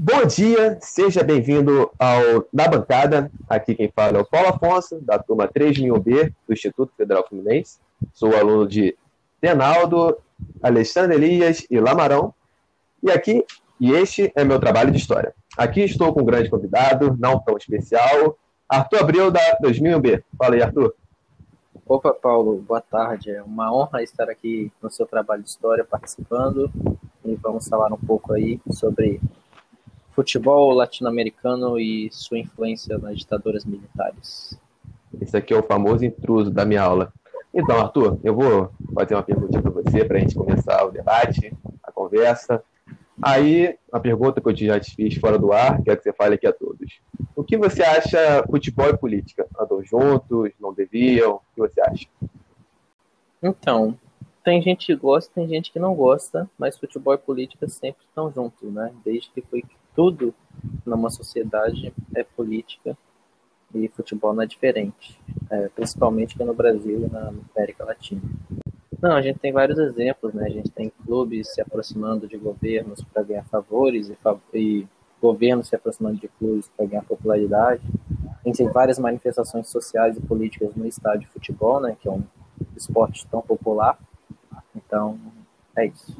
Bom dia, seja bem-vindo ao Na Bancada. Aqui quem fala é o Paulo Afonso, da turma 3000B do Instituto Federal Fluminense. Sou aluno de Denaldo, Alexandre Elias e Lamarão. E aqui, e este é meu trabalho de história. Aqui estou com um grande convidado, não tão especial, Arthur Abreu, da 2000B. Fala aí, Arthur. Opa, Paulo, boa tarde. É uma honra estar aqui no seu trabalho de história participando e vamos falar um pouco aí sobre futebol latino-americano e sua influência nas ditaduras militares. Esse aqui é o famoso intruso da minha aula. Então, Arthur, eu vou fazer uma pergunta para você para a gente começar o debate, a conversa. Aí, a pergunta que eu já te fiz fora do ar, quero que você fale aqui a todos. O que você acha futebol e política? Andam juntos? Não deviam? O que você acha? Então, tem gente que gosta, tem gente que não gosta, mas futebol e política sempre estão juntos, né? Desde que foi tudo numa sociedade é política e futebol não é diferente, é, principalmente aqui no Brasil e na América Latina. Não, a gente tem vários exemplos, né? A gente tem clubes se aproximando de governos para ganhar favores e, e governos se aproximando de clubes para ganhar popularidade. A gente tem várias manifestações sociais e políticas no estádio de futebol, né? Que é um esporte tão popular. Então, é isso.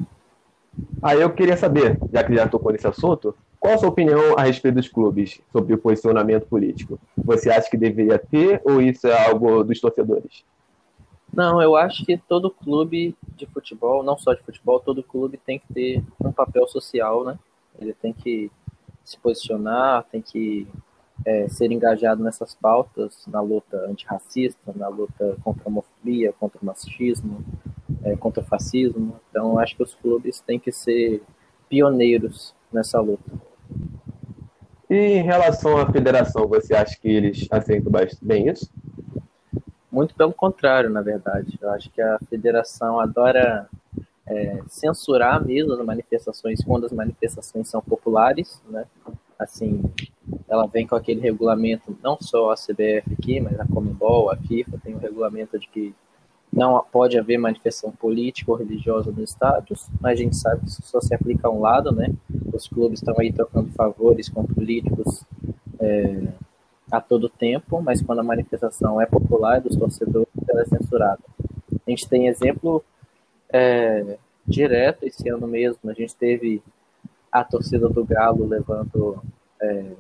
Aí ah, eu queria saber, já que já tocou nesse assunto, qual a sua opinião a respeito dos clubes sobre o posicionamento político? Você acha que deveria ter ou isso é algo dos torcedores? Não, eu acho que todo clube de futebol, não só de futebol, todo clube tem que ter um papel social, né? Ele tem que se posicionar, tem que é, ser engajado nessas pautas, na luta antirracista, na luta contra a homofobia, contra o machismo, é, contra o fascismo. Então, acho que os clubes têm que ser pioneiros nessa luta. E em relação à federação, você acha que eles aceitam bem isso? Muito pelo contrário, na verdade. Eu acho que a federação adora é, censurar mesmo as manifestações quando as manifestações são populares, né? Assim, ela vem com aquele regulamento, não só a CBF aqui, mas a Comebol, a FIFA tem um regulamento de que não pode haver manifestação política ou religiosa nos estádios, mas a gente sabe que isso só se aplica a um lado, né? Os clubes estão aí trocando favores com políticos é, a todo tempo, mas quando a manifestação é popular dos torcedores, ela é censurada. A gente tem exemplo é, direto esse ano mesmo, a gente teve a torcida do Galo levando é,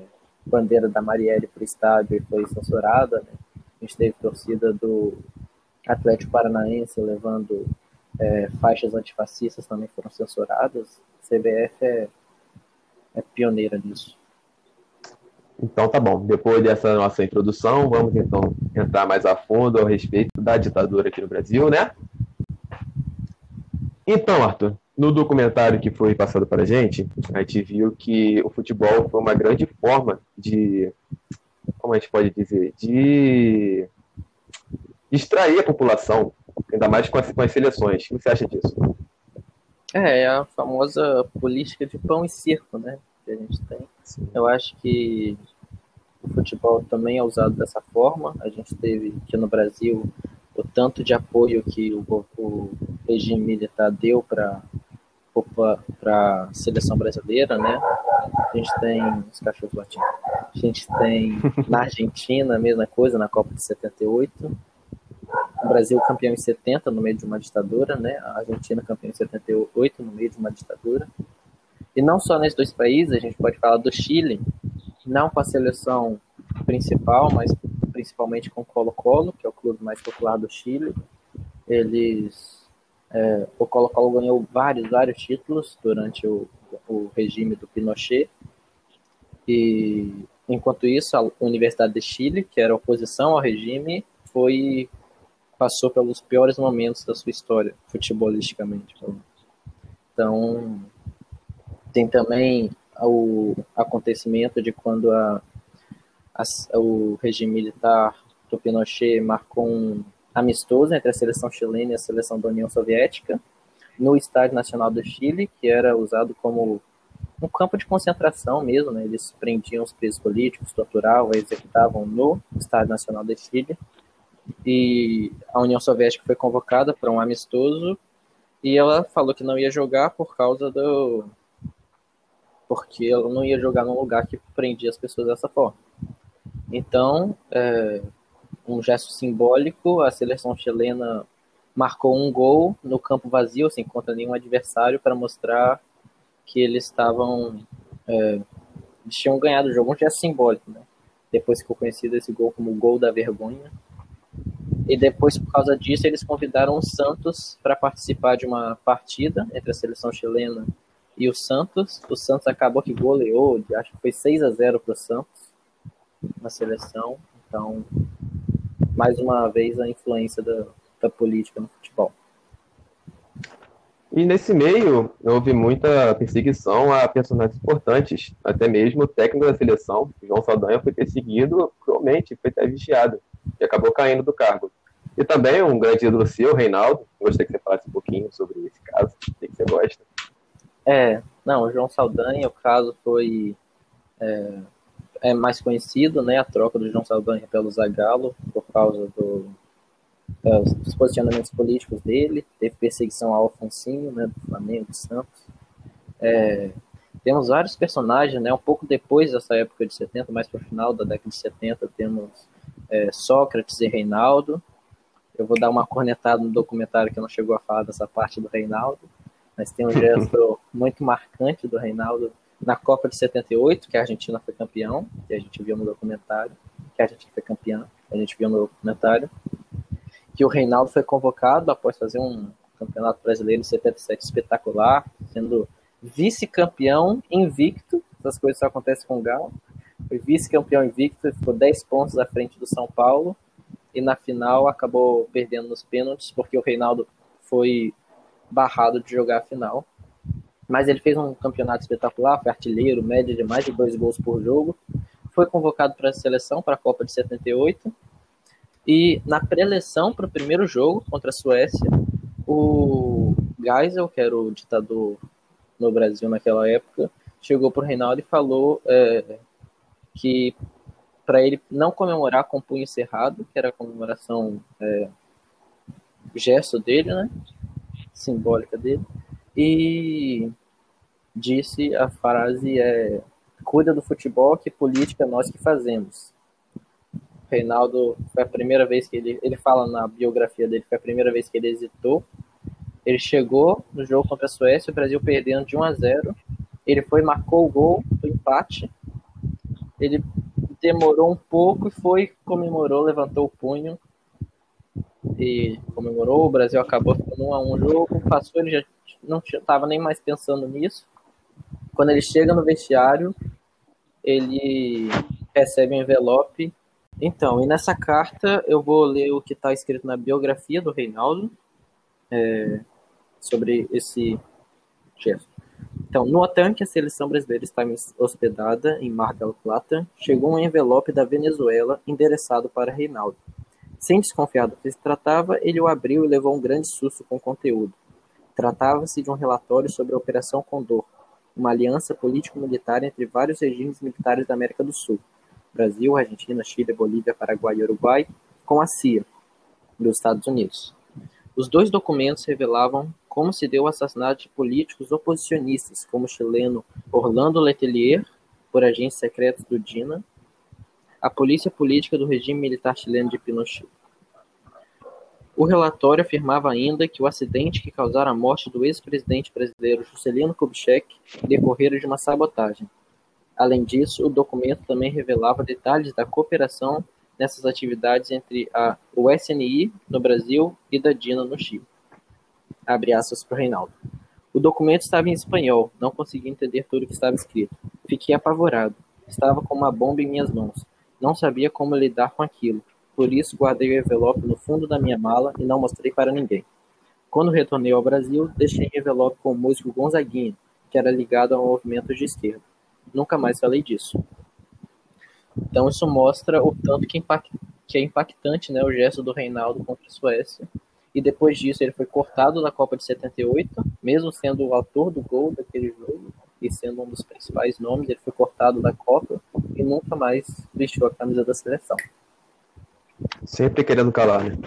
bandeira da Marielle para o estádio e foi censurada. Né? A gente teve torcida do Atlético Paranaense levando é, faixas antifascistas também foram censuradas. CBF é, é pioneira nisso. Então tá bom. Depois dessa nossa introdução, vamos então entrar mais a fundo a respeito da ditadura aqui no Brasil, né? Então, Arthur, no documentário que foi passado para a gente, a gente viu que o futebol foi uma grande forma de, como a gente pode dizer, de distrair a população, ainda mais com as, com as seleções. O que você acha disso? É, é a famosa política de pão e circo, né? Que a gente tem. Sim. Eu acho que o futebol também é usado dessa forma. A gente teve aqui no Brasil o tanto de apoio que o, o regime militar deu para para a seleção brasileira, né? A gente tem os cachorros latinos. A gente tem na Argentina a mesma coisa na Copa de 78 o Brasil campeão em 70 no meio de uma ditadura, né? A Argentina campeão em 78 no meio de uma ditadura. E não só nesses dois países, a gente pode falar do Chile, não com a seleção principal, mas principalmente com o Colo-Colo, que é o clube mais popular do Chile. Eles é, o Colo-Colo ganhou vários, vários títulos durante o, o regime do Pinochet. E enquanto isso, a Universidade de Chile, que era oposição ao regime, foi passou pelos piores momentos da sua história, futebolisticamente. Então, tem também o acontecimento de quando a, a, o regime militar do Pinochet marcou um amistoso entre a seleção chilena e a seleção da União Soviética no Estádio Nacional do Chile, que era usado como um campo de concentração mesmo, né? eles prendiam os presos políticos, torturavam, executavam no Estádio Nacional do Chile e a União Soviética foi convocada para um amistoso e ela falou que não ia jogar por causa do porque eu não ia jogar num lugar que prendia as pessoas dessa forma. Então, é, um gesto simbólico, a seleção chilena marcou um gol no campo vazio, sem contra nenhum adversário, para mostrar que eles estavam. É, eles tinham ganhado o jogo, um gesto simbólico, né? Depois ficou conhecido esse gol como o gol da vergonha. E depois, por causa disso, eles convidaram o Santos para participar de uma partida entre a seleção chilena e o Santos. O Santos acabou que goleou, acho que foi 6 a 0 para o Santos na seleção. Então, mais uma vez, a influência da, da política no futebol. E nesse meio, houve muita perseguição a personagens importantes, até mesmo o técnico da seleção, João Saldanha, foi perseguido cruelmente, foi até vigiado, e acabou caindo do cargo. E também um grande ídolo seu, Reinaldo, gostaria que você falasse um pouquinho sobre esse caso, o que você gosta. É, não, o João Saldanha, o caso foi é, é mais conhecido, né, a troca do João Saldanha pelo Zagallo, por causa do é, os posicionamentos políticos dele, teve perseguição ao Alfonsinho, né, do Flamengo, do Santos. É, temos vários personagens, né, um pouco depois dessa época de 70, mais para o final da década de 70, temos é, Sócrates e Reinaldo. Eu vou dar uma cornetada no documentário que não chegou a falar dessa parte do Reinaldo, mas tem um gesto muito marcante do Reinaldo na Copa de 78, que a Argentina foi campeão, que a gente viu no documentário, que a Argentina foi campeã, a gente viu no documentário que o Reinaldo foi convocado após fazer um campeonato brasileiro em 77 espetacular, sendo vice-campeão invicto. Essas coisas só acontecem com o Galo. Foi vice-campeão invicto, ficou 10 pontos à frente do São Paulo. E na final acabou perdendo nos pênaltis, porque o Reinaldo foi barrado de jogar a final. Mas ele fez um campeonato espetacular, foi artilheiro, média de mais de dois gols por jogo. Foi convocado para a seleção, para a Copa de 78 e na pré-eleição para o primeiro jogo contra a Suécia, o Geisel, que era o ditador no Brasil naquela época, chegou para o Reinaldo e falou é, que para ele não comemorar com punho cerrado, que era a comemoração é, gesto dele, né, simbólica dele, e disse a frase é cuida do futebol que política nós que fazemos. Reinaldo foi a primeira vez que ele, ele fala na biografia dele, foi a primeira vez que ele hesitou. Ele chegou no jogo contra a Suécia, o Brasil perdendo de 1 a 0. Ele foi, marcou o gol do empate. Ele demorou um pouco e foi, comemorou, levantou o punho e comemorou. O Brasil acabou ficando 1 a 1 o jogo, passou, ele já não estava nem mais pensando nisso. Quando ele chega no vestiário, ele recebe um envelope então, e nessa carta eu vou ler o que está escrito na biografia do Reinaldo é, sobre esse gesto. Então, no em que a seleção brasileira estava hospedada, em Mar del Plata, chegou um envelope da Venezuela endereçado para Reinaldo. Sem desconfiar do que se tratava, ele o abriu e levou um grande susto com o conteúdo. Tratava-se de um relatório sobre a Operação Condor, uma aliança político-militar entre vários regimes militares da América do Sul Brasil, Argentina, Chile, Bolívia, Paraguai e Uruguai, com a CIA, dos Estados Unidos. Os dois documentos revelavam como se deu o assassinato de políticos oposicionistas, como o chileno Orlando Letelier, por agentes secretos do DINA, a polícia política do regime militar chileno de Pinochet. O relatório afirmava ainda que o acidente que causara a morte do ex-presidente brasileiro Juscelino Kubitschek decorrera de uma sabotagem, Além disso, o documento também revelava detalhes da cooperação nessas atividades entre a, o SNI no Brasil e da DINA no Chile. Abre aspas para Reinaldo. O documento estava em espanhol, não consegui entender tudo o que estava escrito. Fiquei apavorado. Estava com uma bomba em minhas mãos. Não sabia como lidar com aquilo. Por isso, guardei o envelope no fundo da minha mala e não mostrei para ninguém. Quando retornei ao Brasil, deixei o envelope com o músico Gonzaguinha, que era ligado ao movimento de esquerda nunca mais falei disso. Então isso mostra o tanto que, impact, que é impactante né, o gesto do Reinaldo contra a Suécia. E depois disso ele foi cortado da Copa de 78, mesmo sendo o autor do gol daquele jogo e sendo um dos principais nomes, ele foi cortado da Copa e nunca mais vestiu a camisa da seleção. Sempre querendo calar, né?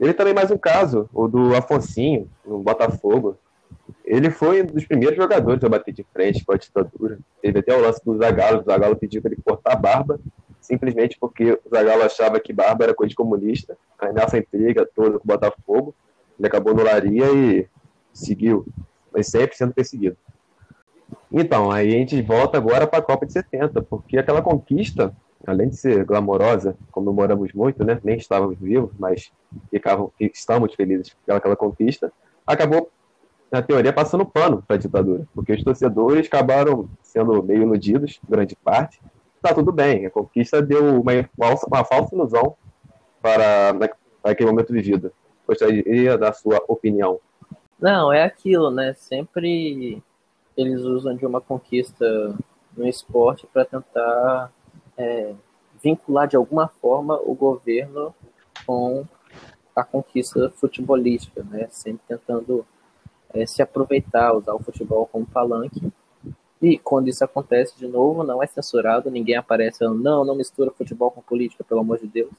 Ele também mais um caso, o do Afonsinho, no Botafogo. ele foi um dos primeiros jogadores a bater de frente com a ditadura. Teve até o lance do Zagallo, o Zagallo pediu para ele cortar a barba, simplesmente porque o Zagallo achava que barba era coisa de comunista. Aí nessa intriga toda com o Botafogo, ele acabou no Laria e seguiu, mas sempre sendo perseguido. Então, aí a gente volta agora para a Copa de 70, porque aquela conquista, além de ser glamourosa, comemoramos muito, né? Nem estávamos vivos, mas ficavam, estamos felizes pelaquela conquista, acabou, na teoria, passando pano para a ditadura, porque os torcedores acabaram sendo meio iludidos, grande parte. Tá tudo bem, a conquista deu uma falsa, uma falsa ilusão para, para aquele momento vivido. Gostaria da sua opinião. Não, é aquilo, né? Sempre eles usam de uma conquista no esporte para tentar é, vincular de alguma forma o governo com a conquista futebolística, né? Sempre tentando é, se aproveitar, usar o futebol como palanque. E quando isso acontece de novo, não é censurado, ninguém aparece falando, não, não mistura futebol com política, pelo amor de Deus.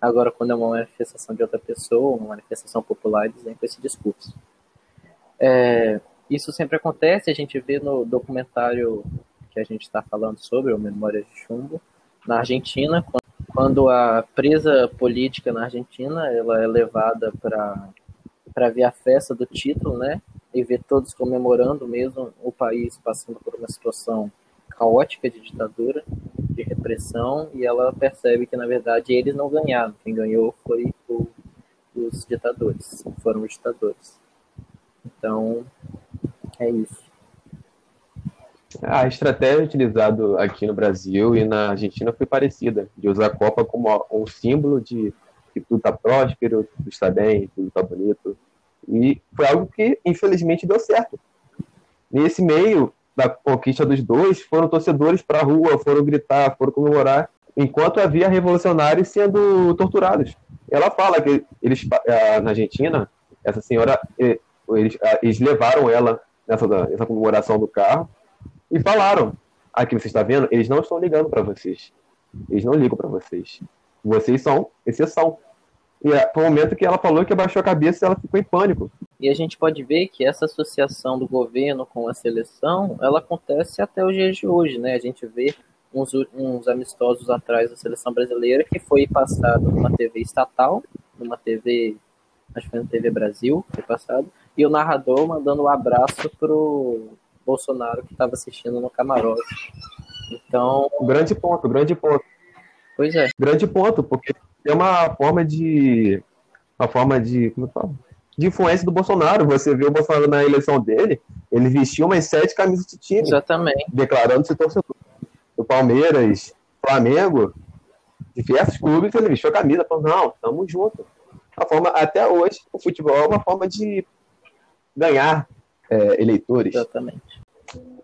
Agora, quando é uma manifestação de outra pessoa, uma manifestação popular, eles vêm com esse discurso. É, isso sempre acontece, a gente vê no documentário que a gente está falando sobre, o Memória de Chumbo, na Argentina, quando a presa política na Argentina ela é levada para ver a festa do título, né? E ver todos comemorando mesmo o país passando por uma situação caótica de ditadura, de repressão, e ela percebe que na verdade eles não ganharam, quem ganhou foi o, os ditadores, foram os ditadores. Então, é isso. A estratégia utilizada aqui no Brasil e na Argentina foi parecida, de usar a Copa como um símbolo de que tudo está próspero, tudo está bem, tudo está bonito. E foi algo que, infelizmente, deu certo. Nesse meio da conquista dos dois, foram torcedores para a rua, foram gritar, foram comemorar, enquanto havia revolucionários sendo torturados. Ela fala que eles, na Argentina, essa senhora, eles, eles levaram ela nessa, nessa comemoração do carro e falaram: aqui você está vendo, eles não estão ligando para vocês. Eles não ligam para vocês. Vocês são exceção. E é, foi o momento que ela falou que abaixou a cabeça e ela ficou em pânico. E a gente pode ver que essa associação do governo com a seleção, ela acontece até os dias de hoje, né? A gente vê uns, uns amistosos atrás da seleção brasileira que foi passado numa TV estatal, numa TV, acho que foi na TV Brasil, foi passado, e o narrador mandando um abraço pro Bolsonaro que estava assistindo no camarote. Então. Grande ponto, grande ponto. Pois é. Grande ponto, porque é uma forma de. Uma forma de. Como eu falo? De influência do Bolsonaro. Você vê o Bolsonaro na eleição dele, ele vestiu umas sete camisas de time. Exatamente. Declarando-se torcedor. Do Palmeiras, Flamengo, diversos clubes, ele vestiu a camisa, falou, não, tamo junto. A forma, até hoje, o futebol é uma forma de ganhar é, eleitores. Exatamente.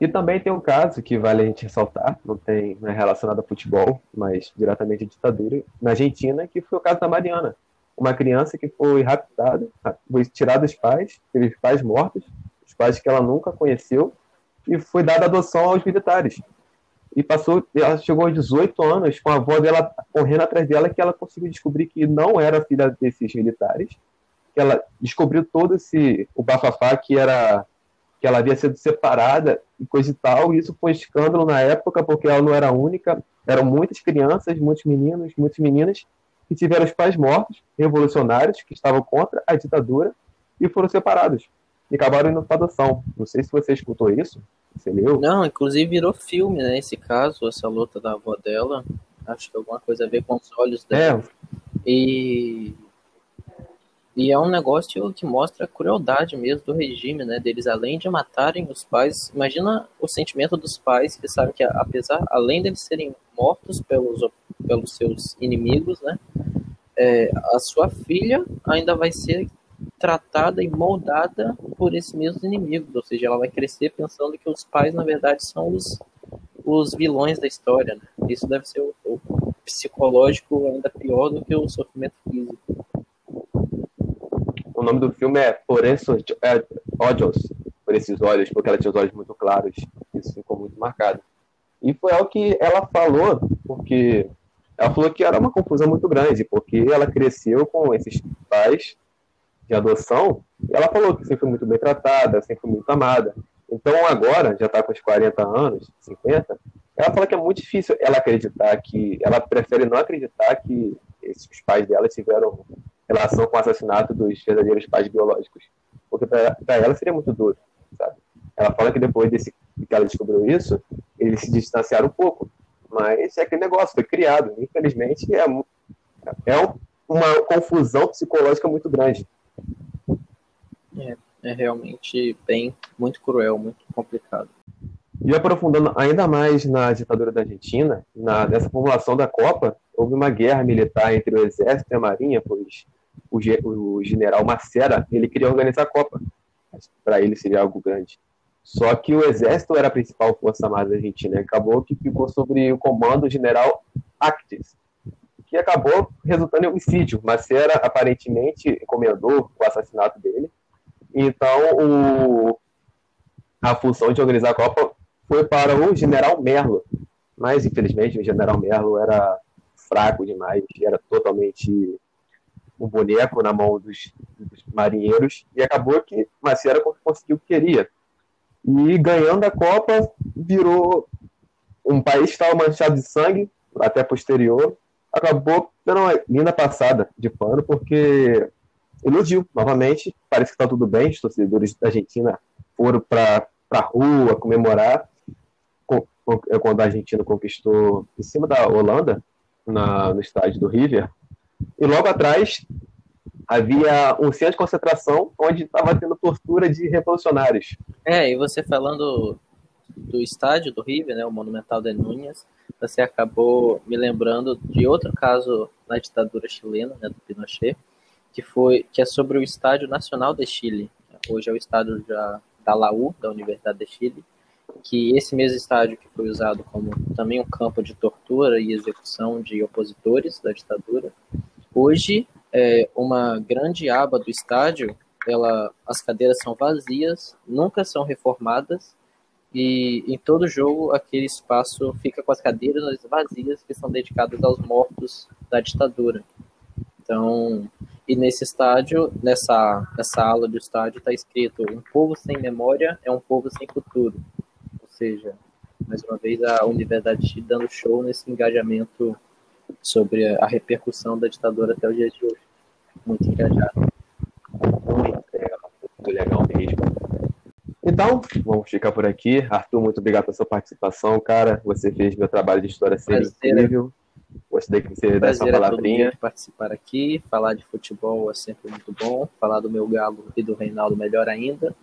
E também tem um caso que vale a gente ressaltar, não, tem, não é relacionado a futebol, mas diretamente à ditadura, na Argentina, que foi o caso da Mariana. Uma criança que foi raptada, foi tirada dos pais, teve pais mortos, os pais que ela nunca conheceu, e foi dada adoção aos militares. E passou, ela chegou aos 18 anos com a avó dela correndo atrás dela, que ela conseguiu descobrir que não era filha desses militares, que ela descobriu todo esse o bafafá que era que ela havia sido separada e coisa e tal, e isso foi escândalo na época, porque ela não era única, eram muitas crianças, muitos meninos, muitas meninas que tiveram os pais mortos, revolucionários, que estavam contra a ditadura, e foram separados. E acabaram indo para adoção. Não sei se você escutou isso, você leu? Não, inclusive virou filme, né, esse caso, essa luta da avó dela, acho que alguma coisa a ver com os olhos dela. É. E e é um negócio que mostra a crueldade mesmo do regime, né? Deles, além de matarem os pais, imagina o sentimento dos pais que sabem que, apesar, além deles serem mortos pelos, pelos seus inimigos, né? É, a sua filha ainda vai ser tratada e moldada por esses mesmos inimigos, ou seja, ela vai crescer pensando que os pais, na verdade, são os, os vilões da história. Né? Isso deve ser o, o psicológico ainda pior do que o sofrimento físico nome do filme é Por esses é, Olhos, por esses olhos, porque ela tinha os olhos muito claros. Isso ficou muito marcado. E foi algo que ela falou, porque ela falou que era uma confusão muito grande, porque ela cresceu com esses pais de adoção, e ela falou que sempre foi muito bem tratada, sempre foi muito amada. Então agora, já está com os 40 anos, 50, ela fala que é muito difícil ela acreditar que, ela prefere não acreditar que esses, pais dela tiveram relação com o assassinato dos verdadeiros pais biológicos. Porque para ela seria muito duro, sabe? Ela fala que depois desse, que ela descobriu isso, eles se distanciaram um pouco. Mas é aquele negócio, foi criado. Infelizmente, é, é uma confusão psicológica muito grande. É, é realmente bem, muito cruel, muito complicado. E aprofundando ainda mais na ditadura da Argentina, na, nessa formulação da Copa, houve uma guerra militar entre o exército e a marinha, pois o, o general Macera ele queria organizar a Copa. Para ele seria algo grande. Só que o exército era a principal força armada da Argentina. Acabou que ficou sobre o comando do general Actes, que acabou resultando em homicídio. Macera aparentemente encomendou o assassinato dele. Então, o, a função de organizar a Copa foi para o general Merlo. Mas, infelizmente, o general Merlo era fraco demais, era totalmente um boneco na mão dos, dos marinheiros, e acabou que Macera conseguiu o que queria. E ganhando a Copa, virou um país que estava manchado de sangue, até posterior, acabou dando uma linda passada de pano, porque iludiu novamente. Parece que está tudo bem, os torcedores da Argentina foram para a rua comemorar quando a Argentina conquistou em cima da Holanda, na, no estádio do River. E logo atrás havia um centro de concentração onde estava tendo tortura de revolucionários. É, e você falando do estádio do River, né, o Monumental de Núñez, você acabou me lembrando de outro caso na ditadura chilena, né, do Pinochet, que foi que é sobre o Estádio Nacional de Chile. Hoje é o estádio da, da Laú, da Universidade de Chile, que esse mesmo estádio que foi usado como também um campo de tortura e execução de opositores da ditadura, hoje é uma grande aba do estádio, ela, as cadeiras são vazias, nunca são reformadas e em todo jogo aquele espaço fica com as cadeiras vazias que são dedicadas aos mortos da ditadura. Então, e nesse estádio, nessa, nessa ala do estádio, está escrito: um povo sem memória é um povo sem futuro seja, mais uma vez, a Universidade dando show nesse engajamento sobre a repercussão da ditadura até o dia de hoje. Muito engajado. Muito legal, muito legal mesmo. Então, vamos ficar por aqui. Arthur, muito obrigado pela sua participação, cara. Você fez meu trabalho de história ser incrível. Gostei que você desse uma palavrinha. É participar aqui, falar de futebol é sempre muito bom. Falar do meu galo e do Reinaldo melhor ainda.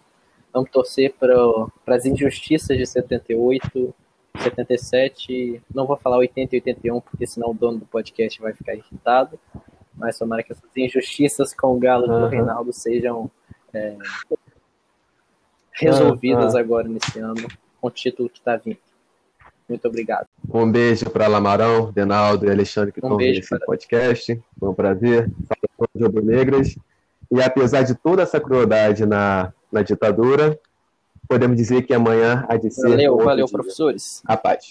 Vamos torcer para as injustiças de 78, 77. Não vou falar 80 e 81, porque senão o dono do podcast vai ficar irritado. Mas tomara que essas injustiças com o Galo uhum. do Reinaldo sejam é, resolvidas uhum. agora nesse ano, com o título que está vindo. Muito obrigado. Um beijo para Lamarão, Denaldo e Alexandre que um estão nesse para... podcast. Foi um prazer. Fala de Rubro Negras. E apesar de toda essa crueldade na na ditadura. Podemos dizer que amanhã há de ser. Valeu, valeu, professores. A paz.